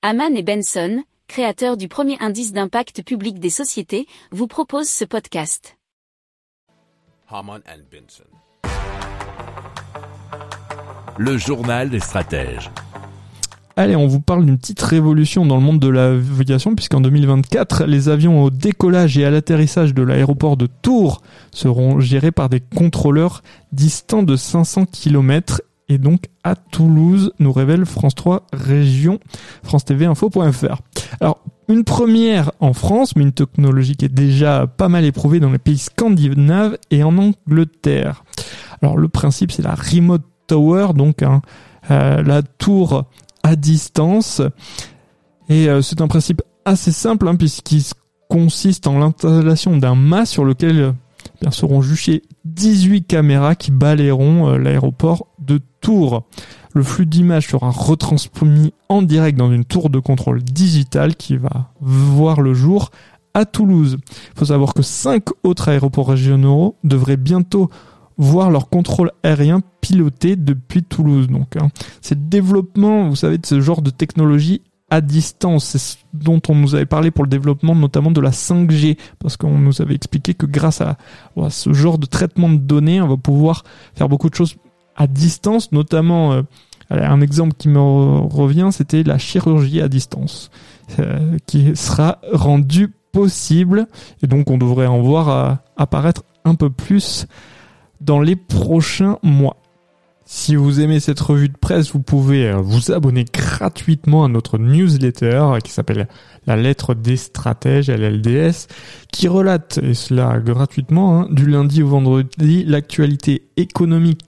Haman et Benson, créateurs du premier indice d'impact public des sociétés, vous proposent ce podcast. Haman and Benson. Le journal des stratèges. Allez, on vous parle d'une petite révolution dans le monde de l'aviation, puisqu'en 2024, les avions au décollage et à l'atterrissage de l'aéroport de Tours seront gérés par des contrôleurs distants de 500 km et donc à Toulouse, nous révèle France 3 Région, France TV Info.fr. Alors, une première en France, mais une technologie qui est déjà pas mal éprouvée dans les pays scandinaves et en Angleterre. Alors, le principe, c'est la Remote Tower, donc hein, euh, la tour à distance. Et euh, c'est un principe assez simple, hein, puisqu'il consiste en l'installation d'un mât sur lequel euh, seront juchées 18 caméras qui balayeront l'aéroport de Tours. Le flux d'images sera retransmis en direct dans une tour de contrôle digitale qui va voir le jour à Toulouse. Il faut savoir que cinq autres aéroports régionaux devraient bientôt voir leur contrôle aérien piloté depuis Toulouse. Donc, hein, c'est développement, vous savez, de ce genre de technologie à distance. C'est ce dont on nous avait parlé pour le développement notamment de la 5G, parce qu'on nous avait expliqué que grâce à, ce genre de traitement de données, on va pouvoir faire beaucoup de choses à distance, notamment euh, un exemple qui me revient, c'était la chirurgie à distance, euh, qui sera rendue possible, et donc on devrait en voir euh, apparaître un peu plus dans les prochains mois. Si vous aimez cette revue de presse, vous pouvez vous abonner gratuitement à notre newsletter qui s'appelle La lettre des stratèges, LLDS, qui relate, et cela gratuitement, hein, du lundi au vendredi, l'actualité économique,